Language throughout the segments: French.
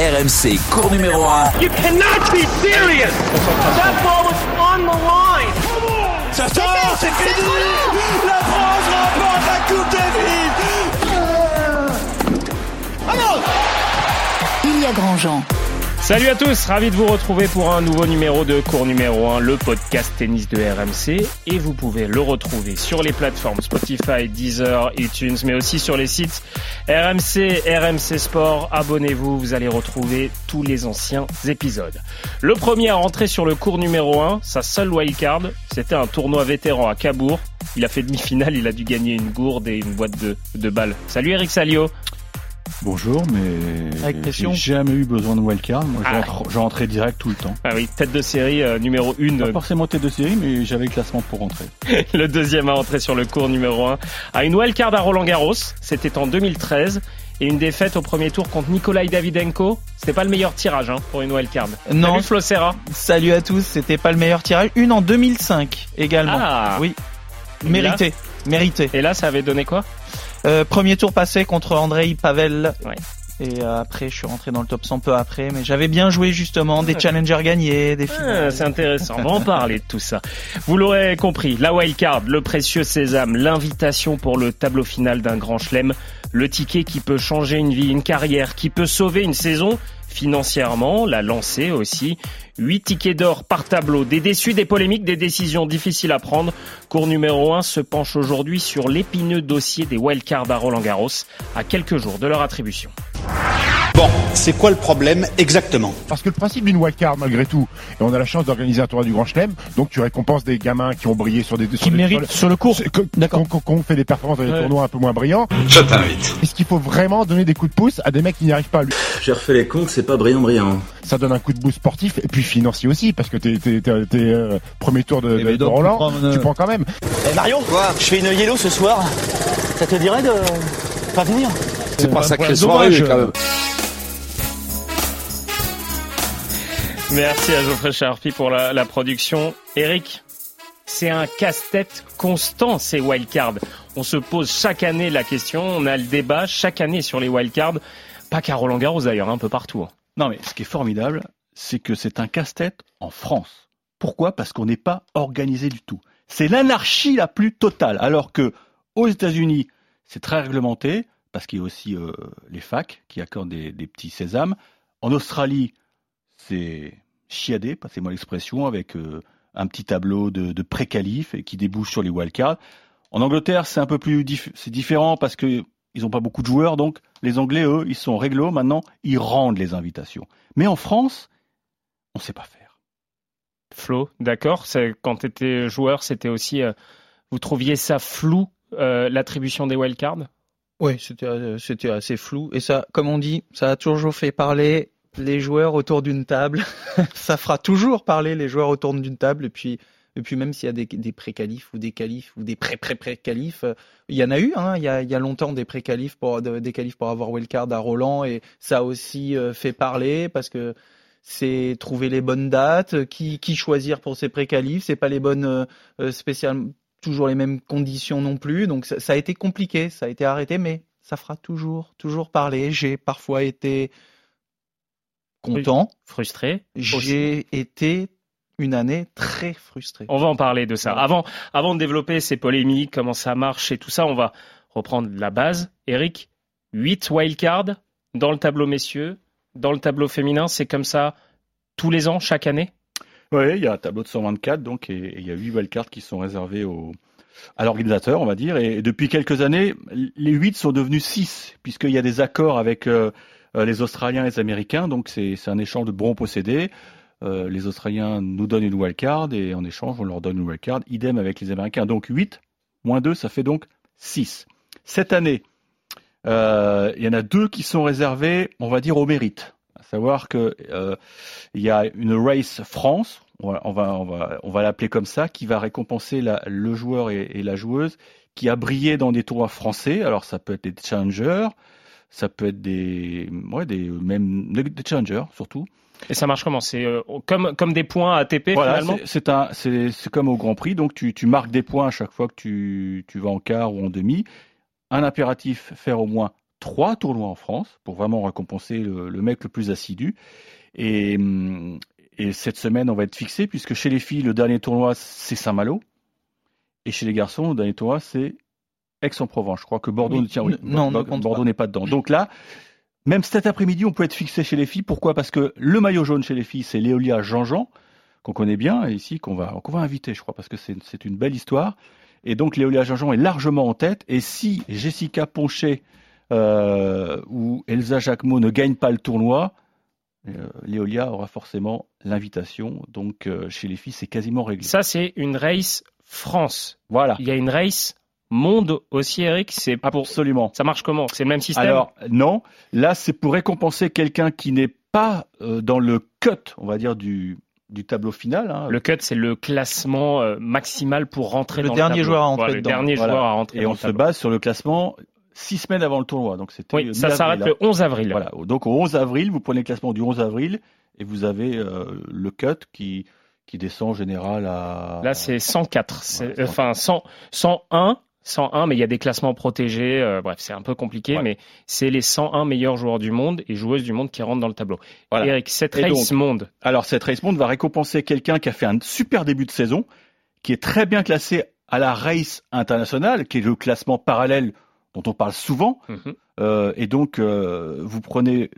RMC, cours numéro 1. You cannot be serious. That ball was on the line. Ça sort, c'est fini. La France remporte la Coupe Davis. Il y a Grandjean. Salut à tous, ravi de vous retrouver pour un nouveau numéro de cours numéro 1, le podcast tennis de RMC. Et vous pouvez le retrouver sur les plateformes Spotify, Deezer, iTunes, mais aussi sur les sites RMC, RMC Sport. Abonnez-vous, vous allez retrouver tous les anciens épisodes. Le premier à rentrer sur le cours numéro 1, sa seule wildcard, c'était un tournoi vétéran à Cabourg. Il a fait demi-finale, il a dû gagner une gourde et une boîte de, de balles. Salut Eric Salio. Bonjour, mais j'ai jamais eu besoin de wildcard. Moi, Ah. j'entrais direct tout le temps. Ah oui, tête de série euh, numéro 1 Pas forcément tête de série, mais j'avais le classement pour rentrer. le deuxième à entrer sur le cours numéro 1, à une wildcard à Roland Garros. C'était en 2013. Et une défaite au premier tour contre Nikolai Davidenko. C'était pas le meilleur tirage hein, pour une wildcard. Non. Salut Flo Serra. Salut à tous, c'était pas le meilleur tirage. Une en 2005 également. Ah Oui, mérité, mérité. Et là, ça avait donné quoi? Euh, premier tour passé contre Andrei Pavel. Ouais. Et euh, après, je suis rentré dans le top 100 peu après, mais j'avais bien joué justement, des challengers gagnés, des Ah, finales. C'est intéressant, on va en parler de tout ça. Vous l'aurez compris, la wildcard, le précieux sésame, l'invitation pour le tableau final d'un grand chelem, le ticket qui peut changer une vie, une carrière, qui peut sauver une saison financièrement, la lancer aussi. Huit tickets d'or par tableau, des déçus, des polémiques, des décisions difficiles à prendre. Cours numéro 1 se penche aujourd'hui sur l'épineux dossier des wildcards à Roland Garros, à quelques jours de leur attribution. Bon, c'est quoi le problème exactement? Parce que le principe d'une wildcard, malgré tout, et on a la chance d'organiser un tournoi du Grand Chelem, donc tu récompenses des gamins qui ont brillé sur des sur Qui des- méritent sur le cours. sur- que- D'accord. qu'on- fait des performances dans des Ouais. tournois un peu moins brillants. Je t'invite. Est-ce qu'il faut vraiment donner des coups de pouce à des mecs qui n'y arrivent pas lui? J'ai refait les comptes, c'est pas brillant brillant. Ça donne un coup de boost sportif et puis financier aussi, parce que t'es euh, premier tour de, de- de Roland, tu prends quand même. Eh Mario, je fais une yellow ce soir. Ça te dirait de pas venir C'est pas sacré soirée quand même. Merci à Geoffrey Charpie pour la, la production. Eric, c'est un casse-tête constant ces wildcards. On se pose chaque année la question, on a le débat chaque année sur les wildcards. Pas qu'à Roland Garros d'ailleurs, un peu partout. hein. Non, mais ce qui est formidable, c'est que c'est un casse-tête en France. Pourquoi? Parce qu'on n'est pas organisé du tout. C'est l'anarchie la plus totale. Alors que aux États-Unis, c'est très réglementé, parce qu'il y a aussi euh, les facs qui accordent des, petits sésames. En Australie, c'est chiadé, passez-moi l'expression, avec euh, un petit tableau de, de pré-qualif qui débouche sur les wildcards. En Angleterre, c'est un peu plus c'est différent parce que ils n'ont pas beaucoup de joueurs, donc les Anglais, eux, ils sont réglo. Maintenant, ils rendent les invitations. Mais en France, on sait pas faire. Flo, d'accord Quand tu étais joueur, c'était aussi... euh, vous trouviez ça flou, euh, l'attribution des wildcards? Oui, c'était euh, c'était assez flou. Et ça, comme on dit, ça a toujours fait parler les joueurs autour d'une table. ça fera toujours parler les joueurs autour d'une table. Et puis, et puis même s'il y a des, pré-qualifs ou des qualifs ou des pré-pré-pré-qualifs, euh, il y en a eu. Hein, il, y a, il y a longtemps des pré-qualifs pour de- des pour avoir wildcard à Roland. Et ça a aussi fait parler parce que c'est trouver les bonnes dates, qui, qui choisir pour ces pré-qualifs. C'est pas les bonnes euh, euh, spéciales, toujours les mêmes conditions non plus. Donc ça, ça a été compliqué, ça a été arrêté, mais ça fera toujours, toujours parler. J'ai parfois été content. Frustré. J'ai été une année très frustrée. On va en parler de ça. Avant, avant de développer ces polémiques, comment ça marche et tout ça, on va reprendre la base. Eric, 8 wildcards dans le tableau messieurs, dans le tableau féminin, c'est comme ça tous les ans, chaque année? Oui, il y a un tableau de 124, donc, et, il y a 8 wildcards qui sont réservés au, à l'organisateur, on va dire. Et, depuis quelques années, les 8 sont devenus 6, puisqu'il y a des accords avec euh, euh, les Australiens et les Américains. Donc, c'est un échange de bons possédés. Euh, les Australiens nous donnent une wildcard et en échange, on leur donne une wildcard. Idem avec les Américains. Donc 8 moins 2, ça fait donc 6. Cette année, euh, il y en a deux qui sont réservés, on va dire, au mérite. À savoir que euh, il y a une race France, on va, on va, on va, on va l'appeler comme ça, qui va récompenser la, le joueur et, et la joueuse qui a brillé dans des tournois français. Alors ça peut être des challengers, ça peut être des, ouais, des même des challengers surtout. Et ça marche comment? C'est euh, comme, comme des points ATP Voilà, finalement? c'est- un, comme au Grand Prix, donc tu, tu marques des points à chaque fois que tu, tu vas en quart ou en demi. Un impératif, faire au moins trois tournois en France pour vraiment récompenser le, mec le plus assidu. Et, et, cette semaine, on va être fixé puisque chez les filles, le dernier tournoi, c'est Saint-Malo. Et chez les garçons, le dernier tournoi, c'est Aix-en-Provence. Je crois que Bordeaux, tient, non, Bordeaux n'est pas dedans. Donc là, même cet après-midi, on peut être fixé chez les filles. Pourquoi? Parce que le maillot jaune chez les filles, c'est Léolia Jean-Jean, qu'on connaît bien, et ici, qu'on va, qu'on va inviter, je crois, parce que c'est une belle histoire. Et donc, Léolia Jean-Jean est largement en tête. Et si Jessica Ponchet euh, ou Elsa Jacquemot ne gagnent pas le tournoi, euh, Léolia aura forcément l'invitation. Donc, euh, chez les filles, c'est quasiment réglé. Ça, c'est une race France. Voilà. Il y a une race monde aussi, Eric C'est absolument. Ça marche comment? C'est le même système? Alors non, là c'est pour récompenser quelqu'un qui n'est pas euh, dans le cut, on va dire du du tableau final. Hein. Le cut, c'est le classement euh, maximal pour rentrer le dans dernier le joueur à rentrer Le dernier joueur à rentrer. Et on se base sur le classement six semaines avant le tournoi. Donc c'était. Oui, ça s'arrête le 11 avril. Voilà. Donc au 11 avril, vous prenez le classement du 11 avril et vous avez euh, le cut qui qui descend en général à. Là, c'est 104. enfin, 100, 101 101, mais il y a des classements protégés. Euh, bref, c'est un peu compliqué, mais c'est les 101 meilleurs joueurs du monde et joueuses du monde qui rentrent dans le tableau. Voilà. Eric, cette race monde. Alors, cette race monde va récompenser quelqu'un qui a fait un super début de saison, qui est très bien classé à la race internationale, qui est le classement parallèle dont on parle souvent. Mhm. euh, et donc, euh, vous prenez,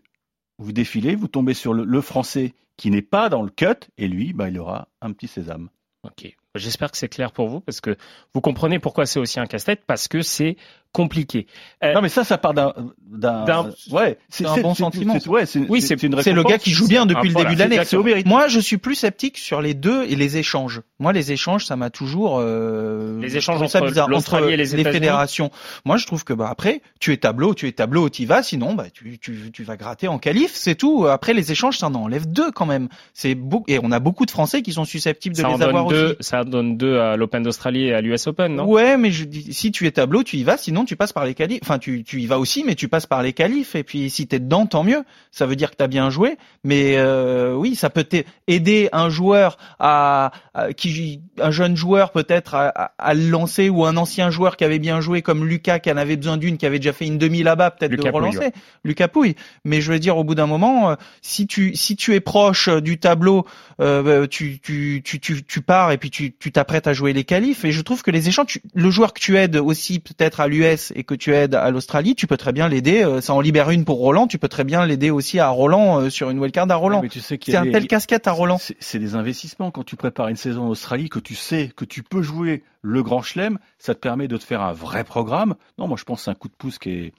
vous défilez, vous tombez sur le, le français qui n'est pas dans le cut, et lui, bah, il aura un petit sésame. Ok. J'espère que c'est clair pour vous parce que vous comprenez pourquoi c'est aussi un casse-tête parce que c'est compliqué. Euh, non mais ça, ça part d'un, d'un, ouais, c'est un bon sentiment. ouais, c'est, oui, c'est, c'est le gars qui joue bien depuis le début de l'année. Moi, je suis plus sceptique sur les deux et les échanges. Moi, les échanges, ça m'a toujours euh, les échanges entre l'Australie et les, les fédérations. Moi, je trouve que bah après, tu es tableau, tu es tableau, tu y vas. Sinon, bah tu, tu, tu vas gratter en qualif, c'est tout. Après, les échanges, ça en enlève deux quand même. C'est beau et on a beaucoup de Français qui sont susceptibles de ça les avoir deux, aussi. Ça donne deux à l'Open d'Australie et à l'US Open, non? Ouais, mais je dis, si tu es tableau, tu y vas. Sinon, tu passes par les qualifs. Enfin, tu, tu y vas aussi, mais tu passes par les qualifs. Et puis, si t'es dedans, tant mieux. Ça veut dire que t'as bien joué. Mais euh, oui, ça peut aider un joueur à, qui, un jeune joueur peut-être à, à, le lancer ou un ancien joueur qui avait bien joué comme Lucas qui en avait besoin d'une, qui avait déjà fait une demi là-bas, peut-être de relancer. Lucas Pouille. Mais je veux dire, au bout d'un moment, euh, si tu si tu es proche du tableau, euh, tu, tu, tu, tu, tu pars et puis tu t'apprêtes à jouer les qualifs. Et je trouve que les échanges, le joueur que tu aides aussi peut-être à et que tu aides à l'Australie, tu peux très bien l'aider. Euh, ça en libère une pour Roland. Tu peux très bien l'aider aussi à Roland euh, sur une wildcard à Roland. tu sais c'est un tel casquette à Roland. C'est des investissements quand tu prépares une saison en Australie que tu sais que tu peux jouer le Grand Chelem. Ça te permet de te faire un vrai programme. Non, moi je pense c'est un coup de pouce qui est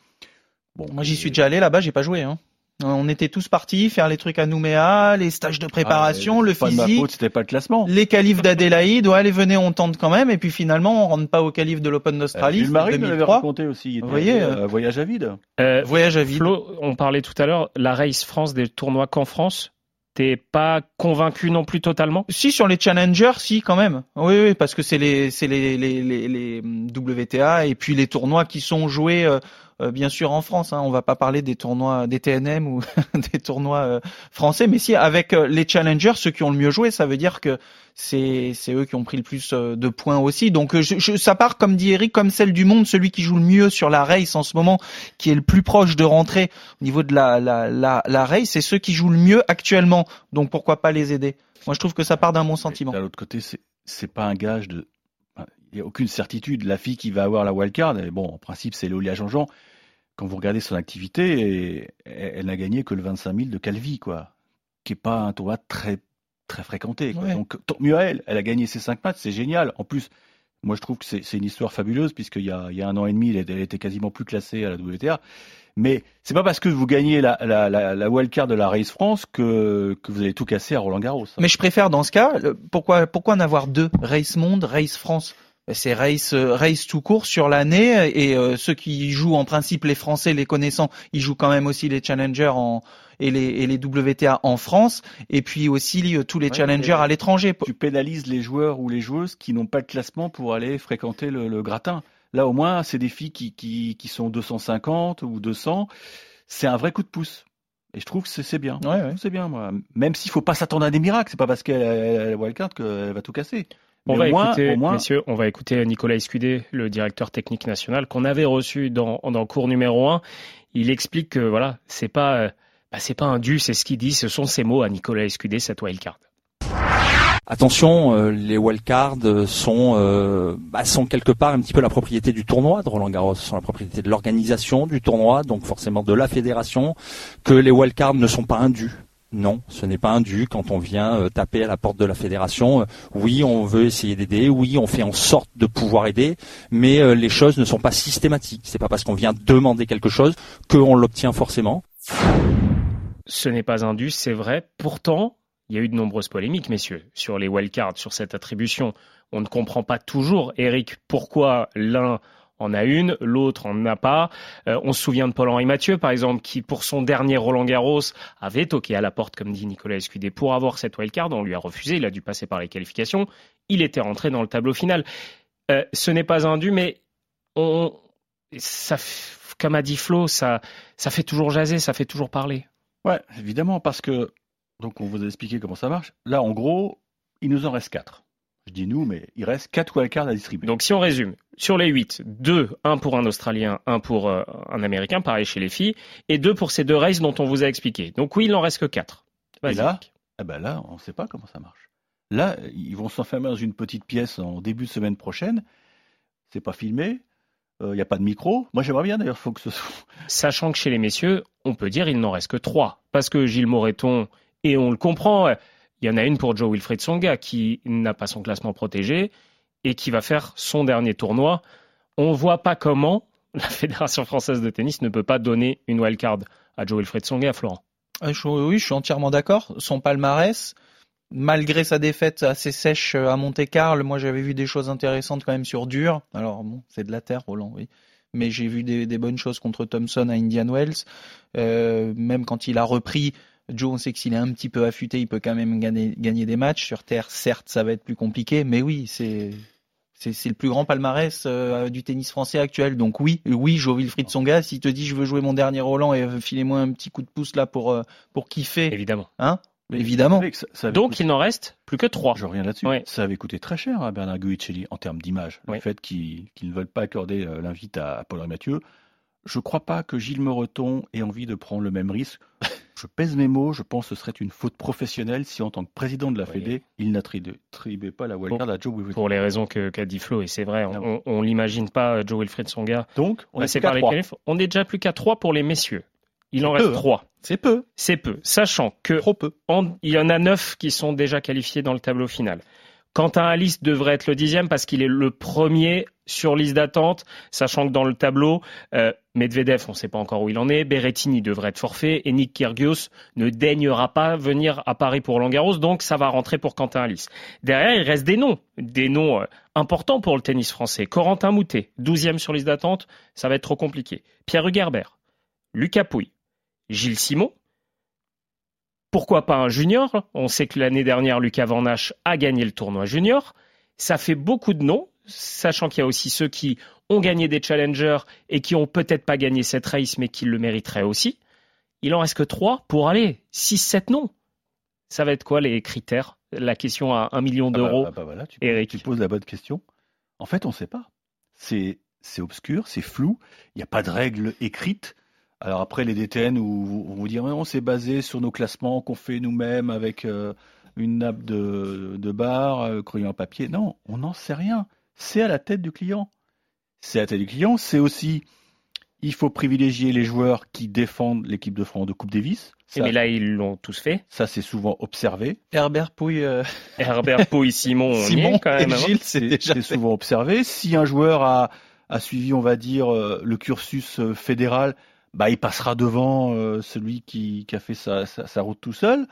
bon. Moi j'y suis déjà allé là-bas, j'ai pas joué. Hein. On était tous partis faire les trucs à Nouméa, les stages de préparation, ah, le physique. c'était pas le classement. Les qualifs d'Adélaïde, ouais, allez, venez, on tente quand même. Et puis finalement, on rentre pas au qualif de l'Open d'Australie. Euh, Marie l'avait raconté aussi. Vous voyez, euh, voyage à vide. Euh, voyage à vide. Flo, on parlait tout à l'heure, la Race France des tournois qu'en France. T'es pas convaincu non plus totalement? Si sur les challengers, si quand même. Oui, oui, parce que c'est les c'est les, les, les, les, WTA et puis les tournois qui sont joués euh, euh, bien sûr en France. Hein, on va pas parler des tournois des TNM ou des tournois euh, français, mais si avec euh, les challengers, ceux qui ont le mieux joué, ça veut dire que c'est c'est eux qui ont pris le plus de points aussi. Donc je, ça part comme dit Eric, comme celle du monde, celui qui joue le mieux sur la race en ce moment, qui est le plus proche de rentrer au niveau de la la la, la race, c'est ceux qui jouent le mieux actuellement. Donc pourquoi pas les aider? Moi je trouve que ça part d'un bon sentiment. D'un autre côté, c'est c'est pas un gage de il n'y a aucune certitude. La fille qui va avoir la wildcard, bon, en principe, c'est Léolia Jean-Jean. Quand vous regardez son activité, elle, n'a gagné que le 25 000 de Calvi, quoi, qui est pas un tournoi très très fréquenté. Donc, tant mieux à elle. Elle a gagné ses cinq matchs, c'est génial. En plus, moi, je trouve que c'est une histoire fabuleuse, puisqu'il y a, il y a un an et demi, elle, était quasiment plus classée à la WTA. Mais c'est pas parce que vous gagnez la, la, la, la wildcard de la Race France que, que vous allez tout casser à Roland Garros. Mais je préfère dans ce cas, pourquoi, pourquoi en avoir deux? Race Monde, Race France? C'est race race tout court sur l'année et euh, ceux qui jouent en principe les Français les connaissant, ils jouent quand même aussi les challengers en et les et les WTA en France et puis aussi euh, tous les challengers à l'étranger. Tu pénalises les joueurs ou les joueuses qui n'ont pas de classement pour aller fréquenter le, gratin. Là au moins c'est des filles qui, qui qui sont 250 ou 200, c'est un vrai coup de pouce. Et je trouve que c'est bien. C'est bien, moi. Même s'il faut pas s'attendre à des miracles, c'est pas parce qu'elle a wildcard qu'elle va tout casser. On va écouter, messieurs, on va écouter Nicolas Escudé, le directeur technique national, qu'on avait reçu dans, dans cours numéro 1. il explique que voilà, c'est pas, bah, c'est pas un dû, c'est ce qu'il dit, ce sont ses mots à Nicolas Escudé, cette wildcard. Attention, euh, les wildcards sont euh, bah, sont quelque part un petit peu la propriété du tournoi de Roland Garros, sont la propriété de l'organisation du tournoi, donc forcément de la fédération. Que les wildcards ne sont pas indus. Non, ce n'est pas un quand on vient euh, taper à la porte de la fédération. oui, on veut essayer d'aider. Oui, on fait en sorte de pouvoir aider, mais les choses ne sont pas systématiques. C'est pas parce qu'on vient demander quelque chose qu'on l'obtient forcément. Ce n'est pas un c'est vrai. Pourtant, il y a eu de nombreuses polémiques, messieurs, sur les wildcards, sur cette attribution. On ne comprend pas toujours, Eric, pourquoi l'un en a une, l'autre en a pas. Euh, on se souvient de Paul-Henri Mathieu, par exemple, qui, pour son dernier Roland Garros, avait toqué à la porte, comme dit Nicolas Escudé, pour avoir cette wildcard. On lui a refusé, il a dû passer par les qualifications. Il était rentré dans le tableau final. Euh, ce n'est pas un dû, mais ça, comme a dit Flo, ça, ça fait toujours jaser, ça fait toujours parler. Ouais, évidemment, parce que donc on vous a expliqué comment ça marche. Là, en gros, il nous en reste 4. Je dis nous, mais il reste 4 wildcards à distribuer. Donc si on résume, sur les 8, 2, un pour un Australien, un pour euh, un Américain, pareil chez les filles, et 2 pour ces deux races dont on vous a expliqué. Donc oui, il n'en reste que 4. Et là, eh ben là, on ne sait pas comment ça marche. Là, ils vont s'enfermer dans une petite pièce en début de semaine prochaine. C'est pas filmé. Il euh, n'y a pas de micro. Moi, j'aimerais bien d'ailleurs, faut que ce soit. Sachant que chez les messieurs, on peut dire il n'en reste que 3. Parce que Gilles Moreton et on le comprend. Il y en a une pour Joe Wilfried Songa qui n'a pas son classement protégé et qui va faire son dernier tournoi. On ne voit pas comment la Fédération française de tennis ne peut pas donner une wildcard à Joe Wilfried Songa à Florent. Ah, oui, je suis entièrement d'accord. Son palmarès, malgré sa défaite assez sèche à Monte-Carlo, moi j'avais vu des choses intéressantes quand même sur dur. Alors bon, c'est de la terre, Roland, oui. Mais j'ai vu des, bonnes choses contre Thompson à Indian Wells. Euh, même quand il a repris, Joe, on sait que s'il est un petit peu affûté, il peut quand même gagner, gagner des matchs. Sur Terre, certes, ça va être plus compliqué, mais oui, c'est c'est le plus grand palmarès euh, du tennis français actuel. Donc oui, oui, Joe Wilfried Songa, s'il te dit je veux jouer mon dernier Roland et filez-moi un petit coup de pouce là pour euh, pour kiffer. Évidemment. Hein? Évidemment. Donc il n'en reste plus que trois. Je reviens là-dessus. Ça avait coûté très cher à Bernard Guicelli en termes d'image. Le fait qu'ils ne veulent pas accorder euh, l'invite à Paul Mathieu. Je ne crois pas que Gilles Mereton ait envie de prendre le même risque je pèse mes mots, je pense que ce serait une faute professionnelle si en tant que président de la Fédé, il n'attribuait pas la wildcard à Joe Wilfried. Pour les raisons qu'a dit Flo, et c'est vrai, on, ne l'imagine pas, Joe Wilfried Songa. Donc, on est, par les On est déjà plus qu'à 3 pour les messieurs. Il en reste 3. Hein. C'est peu. C'est peu. Sachant que Trop peu. il y en a 9 qui sont déjà qualifiés dans le tableau final. Quentin Alice devrait être le dixième parce qu'il est le premier sur liste d'attente, sachant que dans le tableau, euh, Medvedev, on ne sait pas encore où il en est, Berrettini devrait être forfait et Nick Kyrgios ne daignera pas venir à Paris pour Langaros, donc ça va rentrer pour Quentin Alice. Derrière, il reste des noms, des noms euh, importants pour le tennis français. Corentin Moutet, douzième sur liste d'attente, ça va être trop compliqué. Pierre Hugerbert, Lucas Pouille, Gilles Simon, pourquoi pas un junior? On sait que l'année dernière, Lucas Van a gagné le tournoi junior. Ça fait beaucoup de noms, sachant qu'il y a aussi ceux qui ont gagné des challengers et qui ont peut-être pas gagné cette race, mais qui le mériteraient aussi. Il en reste que trois pour aller 6-7 noms. Ça va être quoi les critères? La question à 1 million ah bah, d'euros. Ah bah tu, Eric. tu poses la bonne question. En fait, on ne sait pas. C'est obscur, c'est flou. Il n'y a pas de règles écrites. Alors après, les DTN, où on vous dit, on s'est basé sur nos classements qu'on fait nous-mêmes avec euh, une nappe de, de barre, euh, papier. Non, on n'en sait rien. C'est à la tête du client. C'est à la tête du client. C'est aussi, il faut privilégier les joueurs qui défendent l'équipe de France de Coupe Davis. mais là, ils l'ont tous fait. Ça, c'est souvent observé. Herbert Pouille. Euh, Herbert Pouille, Simon, Simon quand même. Et hein. Gilles, c'est souvent observé. Si un joueur a, a suivi, on va dire, le cursus fédéral, bah, il passera devant euh, celui qui, qui, a fait sa, sa, route tout seul.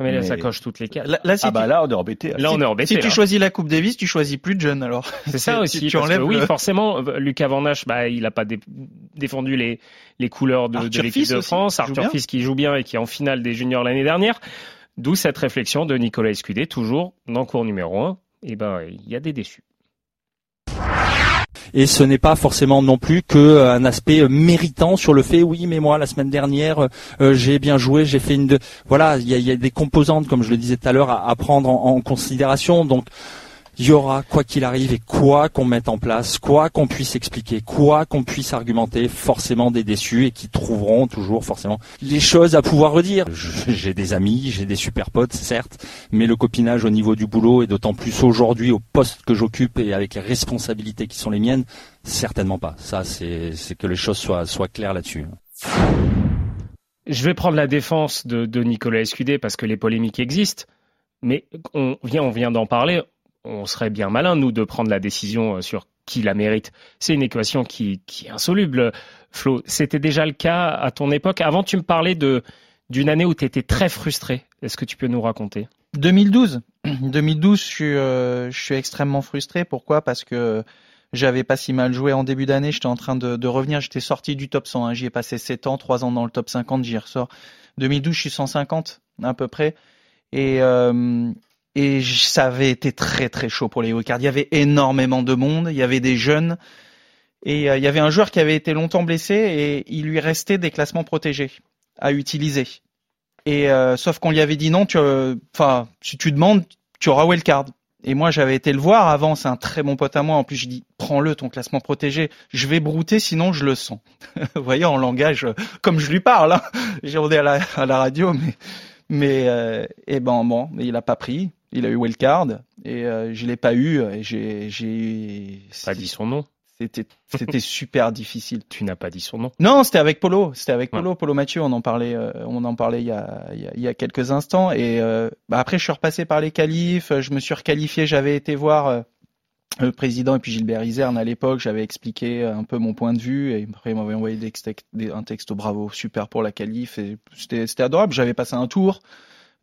Mais là, ça coche toutes les cases. Là, ah bah là, on est embêté. Là, on est embêté. Si tu choisis la Coupe Davis, tu choisis plus de jeunes alors. C'est ça aussi. Tu, enlèves oui, forcément, euh, Lucas Van bah, il n'a pas défendu les, les couleurs de, de l'équipe de France. Arthur Fils qui joue bien et qui est en finale des juniors l'année dernière. D'où cette réflexion de Nicolas Escudé, toujours dans cours numéro 1. Et ben, il y a des déçus et ce n'est pas forcément non plus que euh, aspect euh, méritant sur le fait oui mais moi la semaine dernière euh, j'ai bien joué j'ai fait une de... voilà il y a, des composantes comme je le disais tout à l'heure à, prendre en, considération. Donc il y aura, quoi qu'il arrive et quoi qu'on mette en place, quoi qu'on puisse expliquer, quoi qu'on puisse argumenter, forcément des déçus et qui trouveront toujours forcément les choses à pouvoir redire. J'ai des amis, j'ai des super potes, certes, mais le copinage au niveau du boulot et d'autant plus aujourd'hui au poste que j'occupe et avec les responsabilités qui sont les miennes, certainement pas. Ça, c'est que les choses soient, soient claires là-dessus. Je vais prendre la défense de, de Nicolas Escudé parce que les polémiques existent, mais on vient, on vient d'en parler on serait bien malin, nous, de prendre la décision euh, sur qui la mérite. C'est une équation qui, est insoluble, Flo. C'était déjà le cas à ton époque. Avant, tu me parlais d'une année où tu étais très frustré. Est-ce que tu peux nous raconter? 2012. 2012, je suis, euh, je suis extrêmement frustré. Pourquoi? Parce que j'avais pas si mal joué en début d'année. J'étais en train de, revenir. J'étais sorti du top 100. Hein. J'y ai passé 7 ans, 3 ans dans le top 50. J'y ressors. 2012, je suis 150 à peu près. Et, euh, et ça avait été très très chaud pour les wildcards. Il y avait énormément de monde, il y avait des jeunes et euh, il y avait un joueur qui avait été longtemps blessé et il lui restait des classements protégés à utiliser. Et euh, sauf qu'on lui avait dit non, tu, euh, enfin si tu demandes, tu auras wildcard. Et moi j'avais été le voir avant, c'est un très bon pote à moi. En plus je dis prends-le ton classement protégé. Je vais brouter sinon je le sens. Vous voyez en langage comme je lui parle. Hein. J'ai à à la radio, mais mais euh, et ben bon, il a pas pris. Il a eu wildcard et euh, je l'ai pas eu. Et j'ai, j'ai pas dit son nom. C'était, c'était super difficile. Tu n'as pas dit son nom. Non, c'était avec Polo. C'était avec Polo, Polo Mathieu. On en parlait, euh, on en parlait il y a, il y a, quelques instants. Et euh, bah après, je suis repassé par les qualifs. Je me suis requalifié. J'avais été voir euh, le président et puis Gilbert Iserne à l'époque. J'avais expliqué un peu mon point de vue. Et après, il m'avait envoyé des, un texte bravo, super pour la qualif. Et c'était adorable. J'avais passé un tour.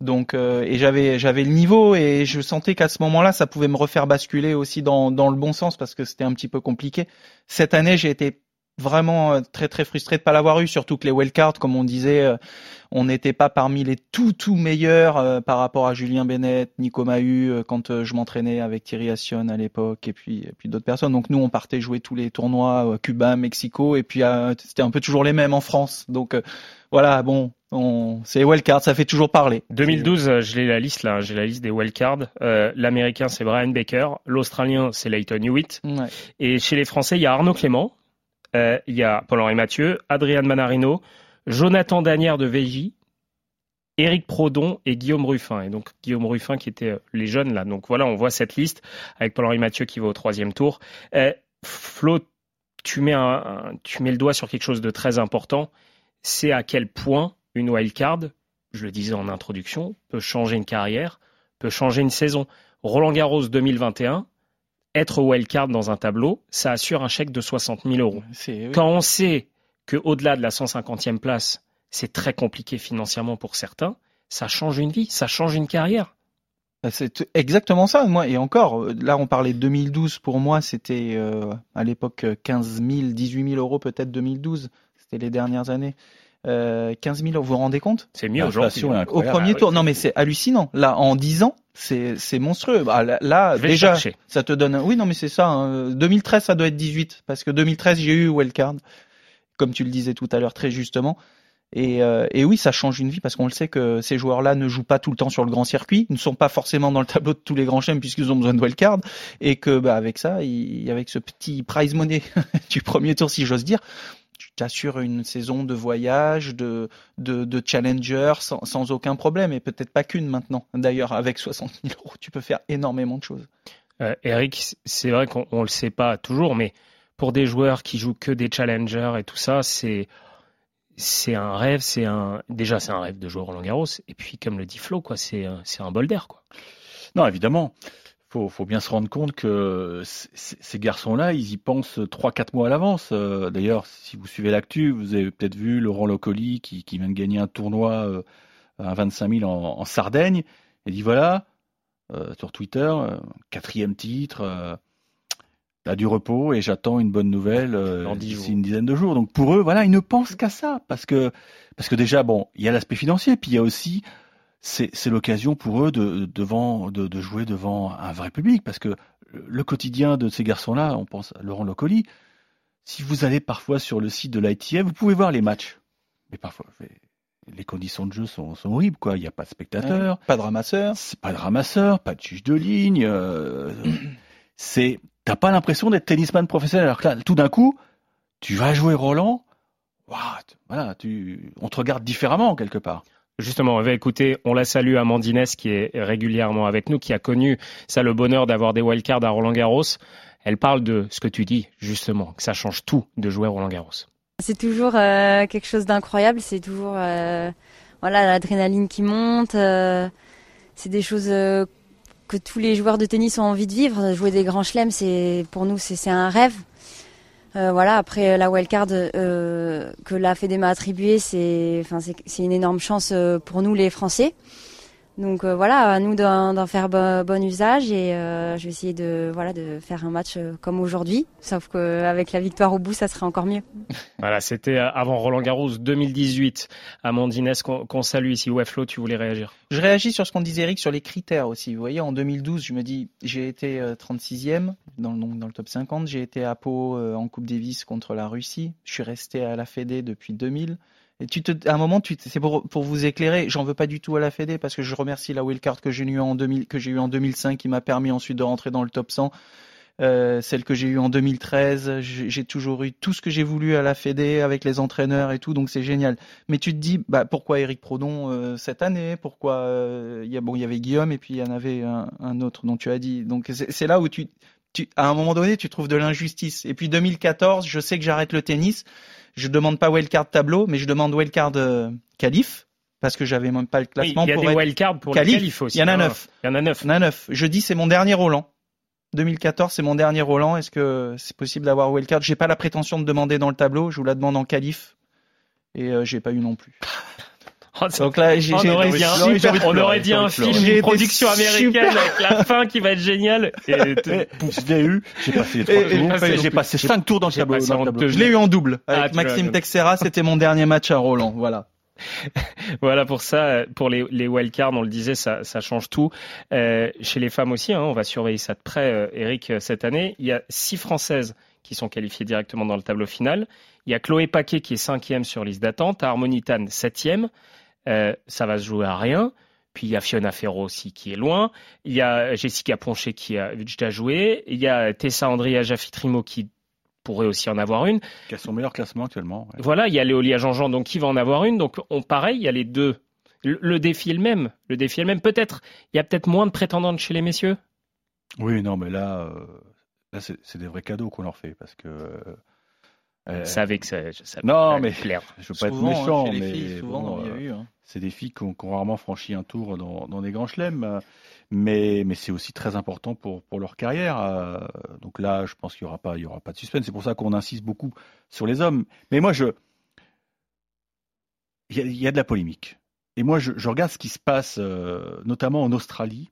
Donc euh, et j'avais j'avais le niveau et je sentais qu'à ce moment-là ça pouvait me refaire basculer aussi dans dans le bon sens parce que c'était un petit peu compliqué. Cette année j'ai été vraiment euh, très très frustré de pas l'avoir eu, surtout que les wildcards, comme on disait, euh, on n'était pas parmi les tout tout meilleurs par rapport à Julien Bennett, Nico Mahu quand je m'entraînais avec Thierry Assion à l'époque et puis et puis d'autres personnes. Donc nous on partait jouer tous les tournois Cuba, Mexico et puis c'était un peu toujours les mêmes en France. Donc voilà, bon, on... c'est wildcard, ça fait toujours parler. 2012, euh, j'ai la liste là, j'ai la liste des wildcards. Euh, L'américain c'est Brian Baker, l'australien c'est Leighton Hewitt, et chez les Français il y a Arnaud Clément, euh, il y a Paul-Henri Mathieu, Adrien Manarino, Jonathan Danière de Végy, Éric Prodon et Guillaume Ruffin. Et donc Guillaume Ruffin qui était les jeunes là. Donc voilà, on voit cette liste avec Paul-Henri Mathieu qui va au troisième tour. Flo, tu mets, un, tu mets le doigt sur quelque chose de très important c'est à quel point une wildcard, je le disais en introduction, peut changer une carrière, peut changer une saison. Roland Garros 2021, être wildcard dans un tableau, ça assure un chèque de 60 000 euros. Quand on sait qu'au-delà de la 150e place, c'est très compliqué financièrement pour certains, ça change une vie, ça change une carrière. Bah, c'est exactement ça. Moi et encore, là on parlait de 2012. Pour moi, c'était euh, à l'époque 15 000, 18 000 euros peut-être 2012 c'était les dernières années. Euh, 15 000 euros, vous vous rendez compte? C'est mieux aujourd'hui. Au premier ah tour, non mais c'est hallucinant. Là, en 10 ans, c'est c'est monstrueux. Bah, là, déjà, ça te donne. Oui, non mais c'est ça. 2013, hein. ça doit être 18 parce que 2013, j'ai eu wildcard, comme tu le disais tout à l'heure très justement. Et, euh, et, oui, ça change une vie parce qu'on le sait que ces joueurs-là ne jouent pas tout le temps sur le grand circuit, ne sont pas forcément dans le tableau de tous les grands chèmes puisqu'ils ont besoin de wildcard, et que bah, avec ça, il, avec ce petit prize money du premier tour, si j'ose dire, tu t'assures une saison de voyage, de, de, de challenger sans, sans, aucun problème, et peut-être pas qu'une maintenant. D'ailleurs, avec 60 000 euros, tu peux faire énormément de choses. Euh, Eric, c'est vrai qu'on ne le sait pas toujours, mais pour des joueurs qui jouent que des challengers et tout ça, c'est c'est un rêve, c'est un déjà c'est un rêve de jouer Roland Garros, et puis comme le dit Flo, quoi, c'est c'est un bol d'air, quoi. Non, évidemment faut, faut bien se rendre compte que ces garçons-là, ils y pensent 3-4 mois à l'avance. Euh, d'ailleurs, si vous suivez l'actu, vous avez peut-être vu Laurent Locoli qui, qui vient de gagner un tournoi euh, à 25 000 en, en Sardaigne. Il dit voilà, euh, sur Twitter, quatrième titre, a du repos et j'attends une bonne nouvelle d'ici une dizaine de jours. Donc pour eux, voilà, ils ne pensent qu'à ça parce que parce que déjà bon, il y a l'aspect financier, puis il y a aussi c'est l'occasion pour eux de, devant, de, de, jouer devant un vrai public, parce que le quotidien de ces garçons-là, on pense à Laurent Locoli, si vous allez parfois sur le site de l'ITF, vous pouvez voir les matchs. Mais parfois, les conditions de jeu sont, sont horribles, quoi. Il n'y a pas de spectateurs, pas de ramasseur, c'est pas de ramasseur, pas de juge de ligne. Euh, c'est, t'as pas l'impression d'être tennisman professionnel. Alors que là, tout d'un coup, tu vas jouer Roland. voilà, tu, on te regarde différemment quelque part. Justement, on va écouter, on la salue Amandines qui est régulièrement avec nous, qui a connu ça le bonheur d'avoir des wildcards à Roland Garros. Elle parle de ce que tu dis, justement, que ça change tout de jouer Roland Garros. C'est toujours euh, quelque chose d'incroyable, c'est toujours euh, voilà l'adrénaline qui monte, euh, c'est des choses que tous les joueurs de tennis ont envie de vivre. Jouer des grands chelems, c'est pour nous c'est un rêve. Euh, voilà, après la wildcard euh, que la Fédé m'a attribuée, c'est c'est une énorme chance euh, pour nous les Français. Donc euh, voilà, à nous d'en faire bon, usage et euh, je vais essayer de voilà de faire un match euh, comme aujourd'hui, sauf qu'avec la victoire au bout, ça serait encore mieux. Voilà, c'était avant Roland Garros 2018. Amandine, qu'on salue ici. Ouais, Flo, tu voulais réagir? Je réagis sur ce qu'on disait Eric sur les critères aussi. Vous voyez, en 2012, je me dis, j'ai été 36e dans, dans le top 50, j'ai été à Pau en Coupe Davis contre la Russie, je suis resté à la Fédé depuis 2000. Et tu te, à un moment, tu, c'est pour, pour vous éclairer. J'en veux pas du tout à la Fédé parce que je remercie la wildcard que j'ai eu en 2000, que j'ai eu en 2005 qui m'a permis ensuite de rentrer dans le top 100. Euh, celle que j'ai eue en 2013, j'ai toujours eu tout ce que j'ai voulu à la Fédé avec les entraîneurs et tout, donc c'est génial. Mais tu te dis, bah pourquoi Eric Prodon euh, cette année? Pourquoi euh, il y a bon, il y avait Guillaume et puis il y en avait un, un autre dont tu as dit. Donc c'est là où tu, tu, à un moment donné, tu trouves de l'injustice. Et puis 2014, je sais que j'arrête le tennis. Je demande pas wildcard tableau, mais je demande wildcard euh, qualif parce que j'avais même pas le classement. il y a des wildcards pour qualif. qualif aussi. Il y en a neuf. Il y en a neuf. Il y en a neuf. Je dis c'est mon dernier Roland. 2014, c'est mon dernier Roland. Est-ce que c'est possible d'avoir wildcard? J'ai pas la prétention de demander dans le tableau. Je vous la demande en qualif et euh, j'ai pas eu non plus. Oh, Donc là, on, aurait dit, un, on aurait dit un film, une production américaine avec la fin qui va être géniale. Et je l'ai eu. J'ai passé trois J'ai passé cinq tours dans le tableau. Je l'ai eu en double avec ah, Maxime Texera. C'était mon dernier match à Roland. Voilà. voilà pour ça, pour les, les wildcards, on le disait, ça, ça change tout. Euh, chez les femmes aussi, hein, on va surveiller ça de près, euh, Eric, cette année. Il y a six Françaises qui sont qualifiées directement dans le tableau final. Il y a Chloé Paquet qui est cinquième sur liste d'attente, Harmonitan septième. Euh, ça va se jouer à rien. Puis il y a Fiona Ferro aussi qui est loin. Il y a Jessica Poncher qui a déjà joué. Il y a Tessa Andrea Jaffitrimo qui pourrait aussi en avoir une. Qui a son meilleur classement actuellement. Voilà, il y a Léolia Jean-Jean donc qui va en avoir une. Donc on pareil, il y a les deux. Le, défi est le même. Le défi est le même. Peut-être, il y a peut-être moins de prétendantes chez les messieurs? Oui, non, mais là, euh, là c'est des vrais cadeaux qu'on leur fait parce que euh, savez que ça, ça non, mais clair. Je veux pas être méchant, hein, mais euh, hein. c'est des filles qui ont, rarement franchi un tour dans, dans des grands chelems, mais, mais c'est aussi très important pour, pour leur carrière. Euh, donc là, je pense qu'il y aura pas, il y aura pas de suspense. C'est pour ça qu'on insiste beaucoup sur les hommes. Mais moi, je, il y a, y a, de la polémique. Et moi, je, je regarde ce qui se passe, euh, notamment en Australie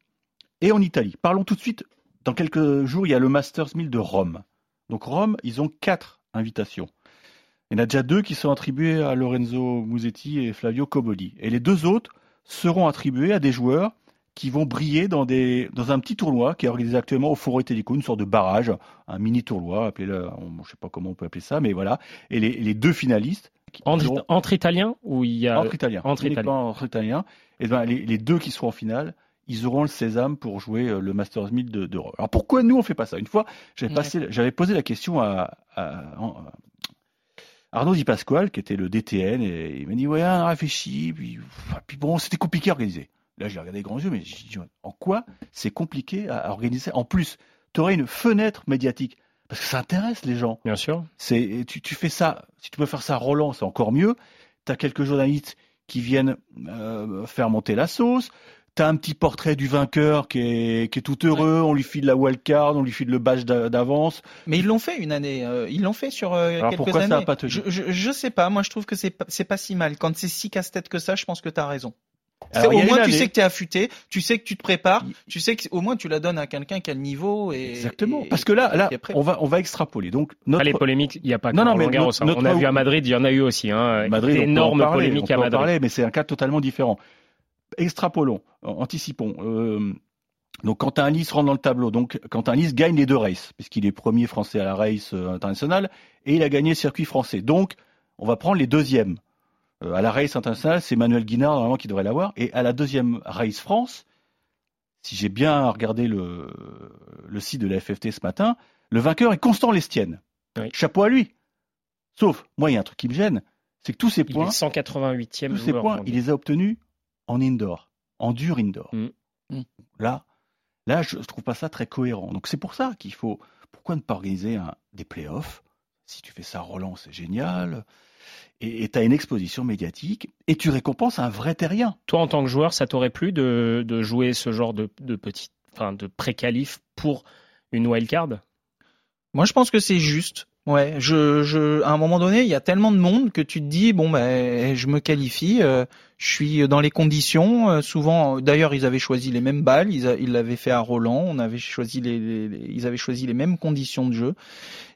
et en Italie. Parlons tout de suite. Dans quelques jours, il y a le Masters 1000 de Rome. Donc Rome, ils ont quatre invitation. Il y en a déjà deux qui sont attribués à Lorenzo Musetti et Flavio Coboli. Et les deux autres seront attribués à des joueurs qui vont briller dans, des, dans un petit tournoi qui est organisé actuellement au Foro Italico, une sorte de barrage, un mini tournoi, appelez-le, je ne sais pas comment on peut appeler ça, mais voilà. Et les, deux finalistes. Entre, entre italiens ou il y a entre italiens, entre italiens. Entre italiens. Et ben les, les, deux qui seront en finale, ils auront le sésame pour jouer euh, le Masters 1000 de, de Alors pourquoi nous on fait pas ça? Une fois, j'avais posé la question à, Arnaud Di Pasquale, qui était le DTN, et il m'a dit ouais, on a réfléchi, puis, puis bon, c'était compliqué à organiser. Là, j'ai regardé les grands yeux, mais dit, en quoi c'est compliqué à organiser? En plus, tu aurais une fenêtre médiatique parce que ça intéresse les gens. Bien sûr. C'est tu, tu fais ça, si tu peux faire ça Roland, c'est encore mieux. Tu as quelques journalistes qui viennent euh, faire monter la sauce t'as un petit portrait du vainqueur qui est, qui est tout heureux, on lui file la wildcard, on lui file le badge d'avance. Mais ils l'ont fait une année, euh, ils l'ont fait sur euh, Alors quelques pourquoi années. Ça pas je, je, je, sais pas, moi je trouve que c'est pas, pas si mal. Quand c'est si casse-tête que ça, je pense que t'as raison. au moins tu sais que tu es affûté, tu sais que tu te prépares, tu sais que au moins tu la donnes à quelqu'un qui a le niveau et exactement. Parce que là, là, on va on va extrapoler. Donc notre... les polémiques, il n'y a pas. Non, non, mais Garros, hein. on a vu à Madrid, il y en a eu aussi. Hein, Madrid, énorme polémique à Madrid. Parler, mais c'est un cas totalement différent extrapolons, anticipons. Euh, donc Quentin Alice rentre dans le tableau. Donc Quentin Alice gagne les deux races, puisqu'il est premier français à la race euh, internationale, et il a gagné le circuit français. Donc on va prendre les deuxièmes. Euh, à la race internationale, c'est Manuel Guinard normalement qui devrait l'avoir. Et à la deuxième race France, si j'ai bien regardé le, le site de la FFT ce matin, le vainqueur est Constant Lestienne. Chapeau à lui. Sauf, moi, il y a un truc qui me gêne, c'est que tous ces points, 188e tous ces points, il les a obtenus en indoor, en dur indoor. Mm. Mm. Là, là, je trouve pas ça très cohérent. Donc c'est pour ça qu'il faut, pourquoi ne pas organiser un, des playoffs? Si tu fais ça, Roland, c'est génial. Et tu as une exposition médiatique et tu récompenses un vrai terrien. Toi, en tant que joueur, ça t'aurait plu de, de, jouer ce genre de, de petit, enfin, de pré-qualif pour une wildcard? Moi, je pense que c'est juste. Ouais, je, je, à un moment donné, il y a tellement de monde que tu te dis bon ben, je me qualifie, euh, je suis dans les conditions. Euh, souvent, d'ailleurs, ils avaient choisi les mêmes balles, ils, l'avaient fait à Roland, on avait choisi les, ils avaient choisi les mêmes conditions de jeu.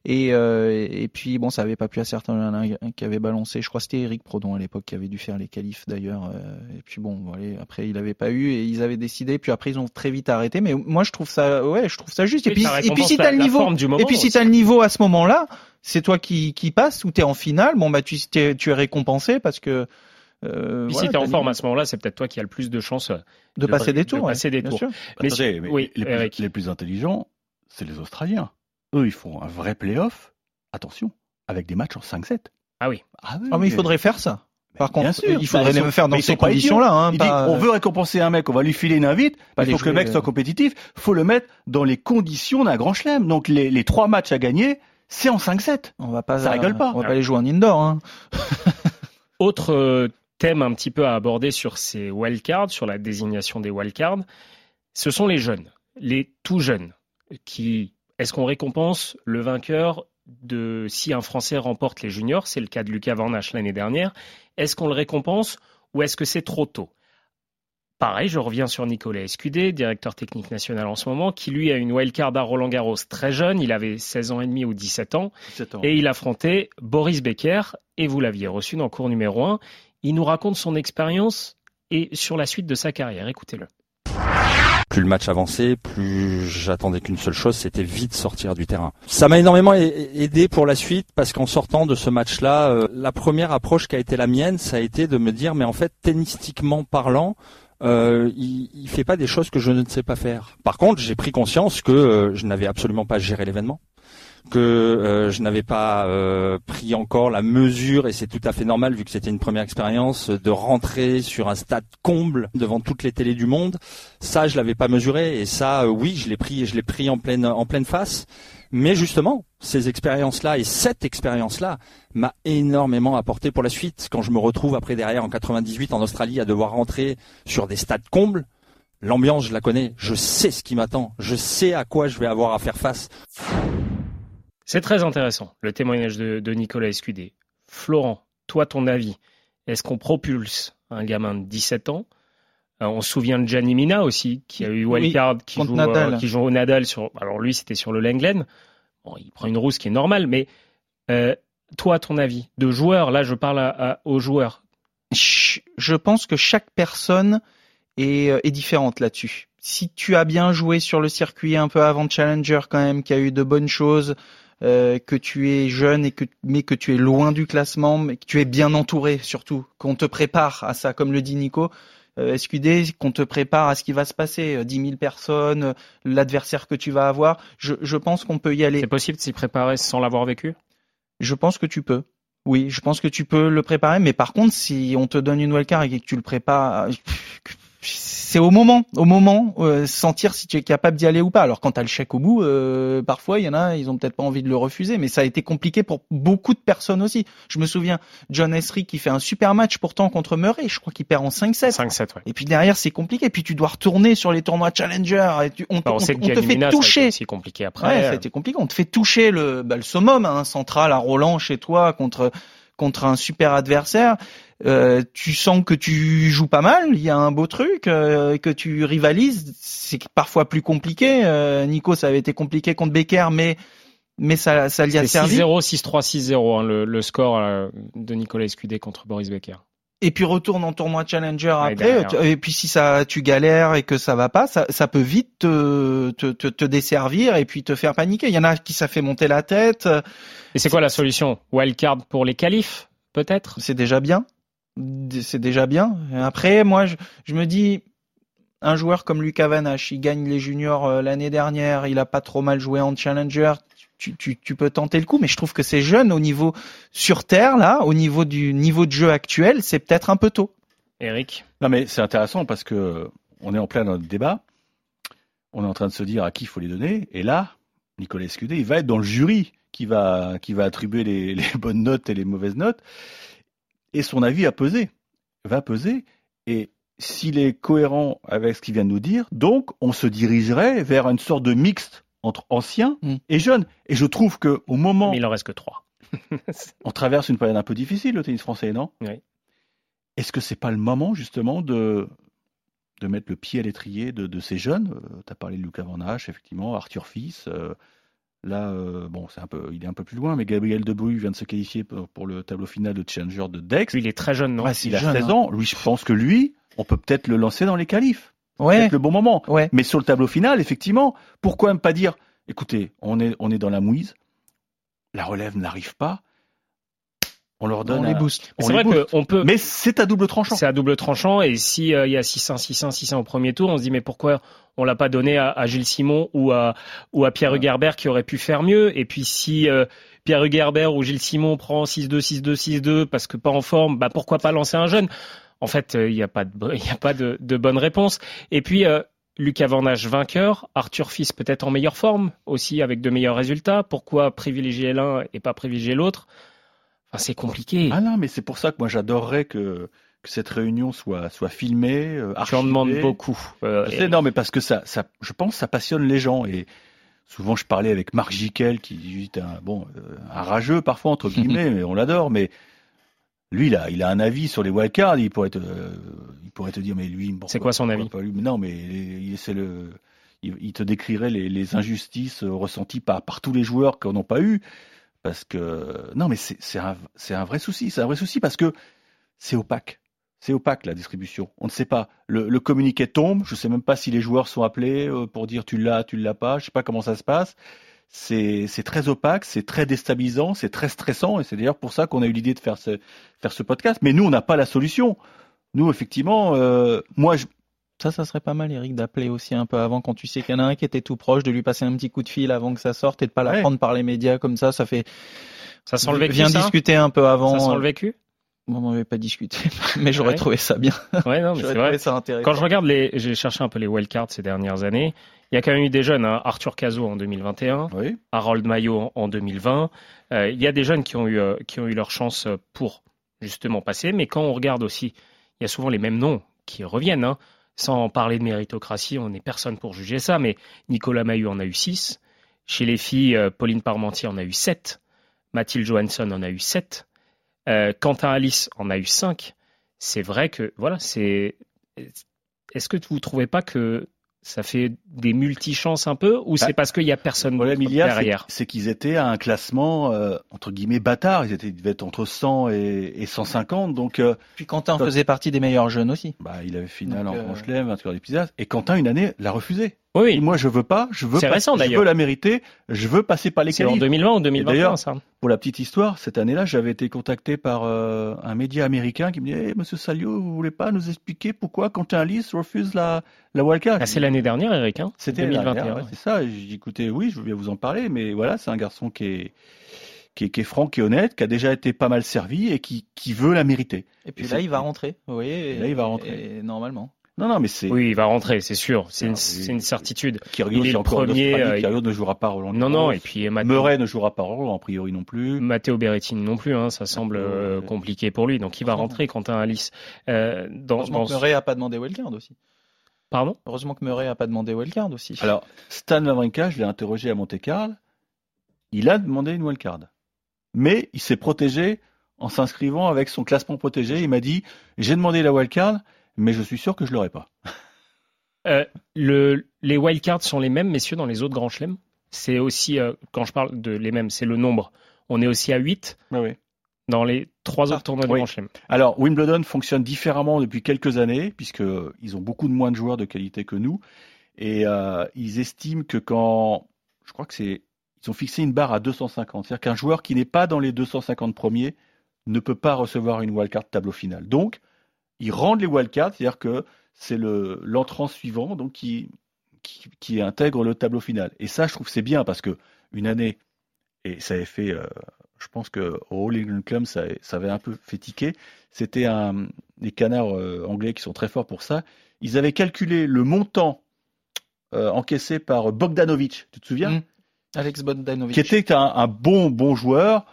Et, euh, et puis bon, ça avait pas pu à certains qui avaient balancé. Je crois que c'était Eric Prodon à l'époque qui avait dû faire les qualifs d'ailleurs. Euh, et puis bon, voilà, après il avait pas eu et ils avaient décidé. Puis après ils ont très vite arrêté. Mais moi je trouve ça, ouais, je trouve ça juste. Et, puis, et puis si t'as le niveau, et puis si t'as le niveau à ce moment-là, c'est toi qui qui passe ou t'es en finale. Bon bah tu tu es récompensé parce que euh, si tu es en forme à ce moment-là, c'est peut-être toi qui as le plus de chances de, passer des tours. De passer des tours. Mais, Attendez, mais oui, les, plus, les, plus, intelligents, c'est les Australiens. Eux, ils font un vrai play-off, attention, avec des matchs en 5-7. Ah oui. Ah, oui, ah mais il faudrait faire ça. Par contre, sûr, il faudrait bah, les faire dans ces conditions-là. Hein, on veut récompenser un mec, on va lui filer une invite. Il faut que le mec soit euh. compétitif. faut le mettre dans les conditions d'un grand chelem. Donc les, les trois matchs à gagner, c'est en 5-7. On va pas, ça rigole pas. On va pas les jouer en indoor. Hein. Autre euh, thème un petit peu à aborder sur ces wildcards, sur la désignation des wildcards, ce sont les jeunes, les tout jeunes, qui est-ce qu'on récompense le vainqueur de si un Français remporte les juniors, c'est le cas de Lucas Van l'année dernière, est-ce qu'on le récompense ou est-ce que c'est trop tôt? Pareil, je reviens sur Nicolas Escudé, directeur technique national en ce moment, qui lui a une wildcard à Roland Garros très jeune, il avait 16 ans et demi ou 17 ans, 17 ans. et il affrontait Boris Becker, et vous l'aviez reçu dans cours numéro 1. Il nous raconte son expérience et sur la suite de sa carrière. Écoutez-le plus le match avançait, plus j'attendais qu'une seule chose, c'était vite sortir du terrain. Ça m'a énormément aidé pour la suite parce qu'en sortant de ce match-là, euh, la première approche qui a été la mienne, ça a été de me dire, mais en fait, tennistiquement parlant, euh, il, fait pas des choses que je ne sais pas faire. Par contre, j'ai pris conscience que euh, je n'avais absolument pas géré l'événement que euh, je n'avais pas euh, pris encore la mesure, et c'est tout à fait normal vu que c'était une première expérience, de rentrer sur un stade comble devant toutes les télés du monde. Ça, je l'avais pas mesuré, et ça, euh, oui, je l'ai pris, je l'ai pris en pleine, en pleine face. Mais justement, ces expériences-là et cette expérience-là m'a énormément apporté pour la suite. Quand je me retrouve après derrière en 98 en Australie à devoir rentrer sur des stades combles, l'ambiance je la connais, je sais ce qui m'attend, je sais à quoi je vais avoir à faire face. C'est très intéressant, le témoignage de, Nicolas Escudé. Florent, toi, ton avis, est-ce qu'on propulse un gamin de 17 ans? Euh, on se souvient de Gianni Mina aussi, qui a eu wildcard, qui, joue, euh, qui joue au Nadal sur. Alors lui, c'était sur le Lenglen. Bon, il prend une rousse qui est normale, mais euh, toi, ton avis de joueur, là, je parle aux joueurs. Je pense que chaque personne est, est différente là-dessus. Si tu as bien joué sur le circuit un peu avant Challenger quand même, qui a eu de bonnes choses, euh, que tu es jeune et que mais que tu es loin du classement, mais que tu es bien entouré surtout, qu'on te prépare à ça, comme le dit Nico. Euh, SQD, qu'on te prépare à ce qui va se passer, 10 euh, 000 personnes, euh, l'adversaire que tu vas avoir. Je, je pense qu'on peut y aller. C'est possible de s'y préparer sans l'avoir vécu? Je pense que tu peux. Oui, je pense que tu peux le préparer, mais par contre, si on te donne une wildcard et que tu le prépares, c'est au moment, au moment, euh, sentir si tu es capable d'y aller ou pas. Alors quand tu as le chèque au bout, euh, parfois il y en a, ils ont peut-être pas envie de le refuser, mais ça a été compliqué pour beaucoup de personnes aussi. Je me souviens, John Esri qui fait un super match pourtant contre Murray, je crois qu'il perd en 5-7. 5-7, ouais. Et puis derrière c'est compliqué, puis tu dois retourner sur les tournois Challenger, et tu, on, on, te fait toucher. C'est compliqué après. Ouais, ça a été compliqué. On te fait toucher le, bah, le summum hein, central à Roland chez toi contre contre un super adversaire. Euh, tu sens que tu joues pas mal, il y a un beau truc, euh, que tu rivalises, c'est parfois plus compliqué. Euh, Nico, ça avait été compliqué contre Becker, mais mais ça, ça lui a servi. 6-0, 6-3, 6-0, le, le, score euh, de Nicolas Escudé contre Boris Becker. Et puis retourne en tournoi challenger après. Et puis si ça, tu galères et que ça va pas, ça, ça peut vite te, te, te, te, desservir et puis te faire paniquer. Il y en a qui ça fait monter la tête. Et c'est quoi la solution? Wildcard pour les qualifs, peut-être? C'est déjà bien. C'est déjà bien. Après, moi, je, je, me dis, un joueur comme Lucas Vanache, il gagne les juniors euh, l'année dernière, il a pas trop mal joué en challenger. Tu, tu, tu, peux tenter le coup, mais je trouve que c'est jeune au niveau sur terre là, au niveau du niveau de jeu actuel, c'est peut-être un peu tôt. Eric? Non mais c'est intéressant parce que on est en plein dans notre débat. On est en train de se dire à qui il faut les donner, et là, Nicolas Escudé, il va être dans le jury qui va qui va attribuer les, les bonnes notes et les mauvaises notes, et son avis a pesé, va peser, et s'il est cohérent avec ce qu'il vient de nous dire, donc on se dirigerait vers une sorte de mixte entre anciens mm. et jeunes. Et je trouve que au moment, Mais il en reste que trois. on traverse une période un peu difficile au tennis français, non? Oui. Est-ce que c'est pas le moment justement de de mettre le pied à l'étrier de, ces jeunes? Euh, Tu as parlé de Lucas Van Hache, effectivement, Arthur Fils. Euh, là, euh, bon, c'est un peu, il est un peu plus loin, mais Gabriel Debrouille vient de se qualifier pour, le tableau final de Challenger de Dex. Lui, il est très jeune, non? Ouais, Il a 16 hein. ans. Lui, je pense que lui, on peut peut-être le lancer dans les qualifs. Ouais. le bon moment. Ouais. Mais sur le tableau final, effectivement, pourquoi même pas dire, écoutez, on est, on est dans la mouise, la relève n'arrive pas, on leur donne on les booste. C'est vrai qu'on peut. Mais c'est à double tranchant. C'est à double tranchant. Et si euh, il y a 600, 600, 600 au premier tour, on se dit mais pourquoi on l'a pas donné à, Gilles Simon ou à ou à Pierre Hugerbert qui aurait pu faire mieux? Et puis si euh, Pierre Hugerbert ou Gilles Simon prend 6-2, 6-2, 6-2 parce que pas en forme, bah pourquoi pas lancer un jeune? En fait, il n'y a pas de, il a pas de, de, bonne réponse. Et puis, euh, Lucas Vanage vainqueur, Arthur Fils peut-être en meilleure forme aussi avec de meilleurs résultats. Pourquoi privilégier l'un et pas privilégier l'autre? Enfin, c'est compliqué. Ah non, mais c'est pour ça que moi j'adorerais que, que cette réunion soit soit filmée. Euh, J'en demande beaucoup. Euh, je non, mais parce que ça, ça, je pense, ça passionne les gens et souvent je parlais avec Marc Jiquel qui est un bon euh, un rageux parfois entre guillemets, mais on l'adore, mais lui, il a, il a un avis sur les wildcards. Il pourrait te, il pourrait te dire, mais lui, c'est quoi son avis Non, mais c'est le, il, te décrirait les, les injustices ressenties par, par tous les joueurs qu'on n'ont pas eu. Parce que non, mais c'est un, un vrai souci. C'est un vrai souci parce que c'est opaque. C'est opaque la distribution. On ne sait pas. Le, le communiqué tombe. Je ne sais même pas si les joueurs sont appelés euh, pour dire tu l'as, tu l'as pas. Je ne sais pas comment ça se passe c'est très opaque, c'est très déstabilisant, c'est très stressant, et c'est d'ailleurs pour ça qu'on a eu l'idée de faire ce, faire ce podcast. Mais nous, on n'a pas la solution. Nous, effectivement, euh, moi, je... ça, ça serait pas mal, Eric, d'appeler aussi un peu avant quand tu sais qu'il y en a un qui était tout proche, de lui passer un petit coup de fil avant que ça sorte et de pas la prendre par les médias comme ça. Ça fait. Ça sent le vécu. Viens discuter un peu avant. Ça sent le vécu? Bon, on n'avait pas discuté, mais j'aurais trouvé ça bien. Ouais, non, mais c'est vrai. Ça. Quand je regarde les, j'ai cherché un peu les wildcards ces dernières années. Il y a quand même eu des jeunes, hein. Arthur Cazot en 2021, Harold Maillot en 2020. Euh, il y a des jeunes qui ont eu euh, qui ont eu leur chance pour justement passer, mais quand on regarde aussi, il y a souvent les mêmes noms qui reviennent. Hein. Sans parler de méritocratie, on n'est personne pour juger ça, mais Nicolas Maillot en a eu 6. Chez les filles, euh, Pauline Parmentier en a eu 7. Mathilde Johansson en a eu 7. Quentin Alice en a eu 5. C'est vrai que, voilà, c'est. Est-ce que vous ne trouvez pas que ça fait des multi-chances un peu ou c'est bah, parce qu'il y a personne derrière? C'est qu'ils étaient à un classement euh, entre guillemets bâtard. Ils étaient ils devaient être entre 100 et, et 150. Donc euh, puis Quentin faisait partie des meilleurs jeunes aussi. Bah il avait finale en Grand Chelem, 20 heures. Et Quentin une année l'a refusé. Oui. moi, je veux pas, je veux, pas, récent, je veux la mériter, je veux passer par les C'est en 2020 ou 2021, ça. Pour la petite histoire, cette année-là, j'avais été contacté par euh, un média américain qui me disait, hey, Monsieur Salio, vous voulez pas nous expliquer pourquoi Quentin Alice refuse la, la wildcard? Ah, C'est l'année dernière, Eric, hein C'était 2021. Ouais. C'est ça, j'ai dit, écoutez, oui, je veux bien vous en parler, mais voilà, c'est un garçon qui est, qui est, qui est, franc, qui est honnête, qui a déjà été pas mal servi et qui, qui veut la mériter. Et puis là, il va rentrer, vous voyez. Et là, il va rentrer. Et normalement. Non, non, mais c'est. Oui, il va rentrer, c'est sûr. C'est une, c'est une certitude. il est le premier. Euh, ne jouera pas Roland. Non, non, et puis Murray ne jouera pas Roland, a priori non plus. Matteo Berrettini non plus, hein, ça semble euh, compliqué pour lui. Donc il va rentrer, Quentin Alice. Euh, dans, Heureusement que Murray a pas demandé wildcard aussi. Pardon? Heureusement que Murray a pas demandé wildcard aussi. Alors, Stan Wawrinka, je l'ai interrogé à Monte Carlo. Il a demandé une wildcard. Mais il s'est protégé en s'inscrivant avec son classement protégé. Il m'a dit, j'ai demandé la wildcard mais je suis sûr que je l'aurai pas. Euh, le, les wildcards sont les mêmes, messieurs, dans les autres grands chelems? C'est aussi, euh, quand je parle de les mêmes, c'est le nombre. On est aussi à 8 oui. dans les trois autres ah, tournois du Grand Chelem. Alors, Wimbledon fonctionne différemment depuis quelques années, puisqu'ils ont beaucoup de moins de joueurs de qualité que nous. Et euh, ils estiment que quand. Je crois que c'est. Ils ont fixé une barre à 250. C'est-à-dire qu'un joueur qui n'est pas dans les 250 premiers ne peut pas recevoir une wildcard tableau final. Donc, ils rendent les wildcards, c'est-à-dire que c'est le l'entrant suivant donc qui, qui, intègre le tableau final. Et ça, je trouve c'est bien parce que une année et ça avait fait, euh, je pense que au All England Club ça, ça, avait un peu fait tiquer. C'était un les canards euh, anglais qui sont très forts pour ça. Ils avaient calculé le montant euh, encaissé par Bogdanovic, tu te souviens? Mmh. Alex Bogdanovic. Qui était un, un, bon bon joueur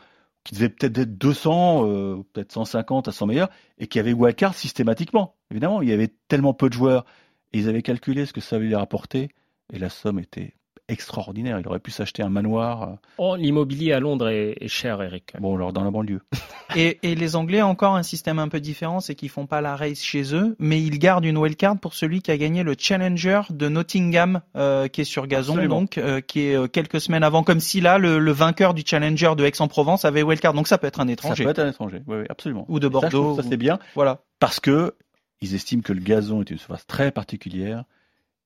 qui devait peut-être être 200, peut-être 150 à son meilleur, et qui avait wildcard systématiquement. Évidemment, il y avait tellement peu de joueurs, et ils avaient calculé ce que ça allait rapporter, et la somme était extraordinaire. Il aurait pu s'acheter un manoir. Euh. Oh, l'immobilier à Londres est, cher, Eric. Bon, alors dans la banlieue. et, et, les Anglais ont encore un système un peu différent, c'est qu'ils font pas la race chez eux, mais ils gardent une wildcard pour celui qui a gagné le Challenger de Nottingham, euh, qui est sur gazon, donc, euh, qui est quelques semaines avant. Comme si là, le, vainqueur du Challenger de Aix-en-Provence avait wildcard. Donc ça peut être un étranger. Ça peut être un étranger, oui, oui absolument. Ou de Bordeaux. Ça, c'est bien. Voilà. Parce que ils estiment que le gazon est une surface très particulière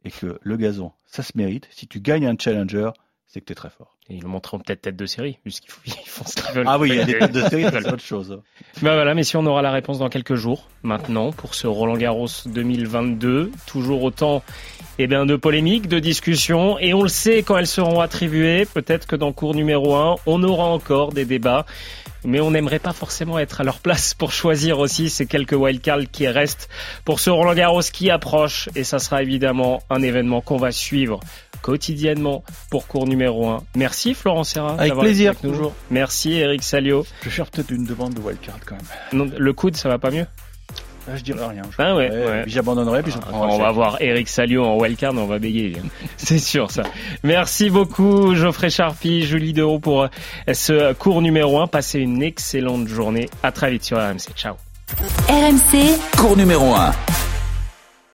et que le gazon, ça se mérite. Si tu gagnes un challenger, c'est que tu es très fort. Et ils le montreront peut-être tête de série, puisqu'ils font ce qu'ils veulent. Ah oui, il y a des têtes de série, c'est autre chose. Ben voilà, mais si on aura la réponse dans quelques jours, maintenant, pour ce Roland Garros 2022, toujours autant eh bien, de polémiques, de discussions, et on le sait quand elles seront attribuées, peut-être que dans cours numéro 1, on aura encore des débats mais on n'aimerait pas forcément être à leur place pour choisir aussi ces quelques wildcards qui restent pour ce Roland Garros qui approche et ça sera évidemment un événement qu'on va suivre quotidiennement pour cours numéro 1. Merci Florent Serra. Avec plaisir. toujours. Merci Eric Salio. Je vais faire peut-être une demande de wildcard quand même. le coude, ça va pas mieux? Ah, je dirais rien. ah ouais, Puis j'abandonnerai, puis ah, On va voir Eric Salio en wildcard, on va bégayer. C'est sûr ça. Merci beaucoup Geoffrey Charpie, Julie Deroux pour ce cours numéro 1. Passez une excellente journée. À très vite sur RMC. Ciao. RMC, cours numéro 1.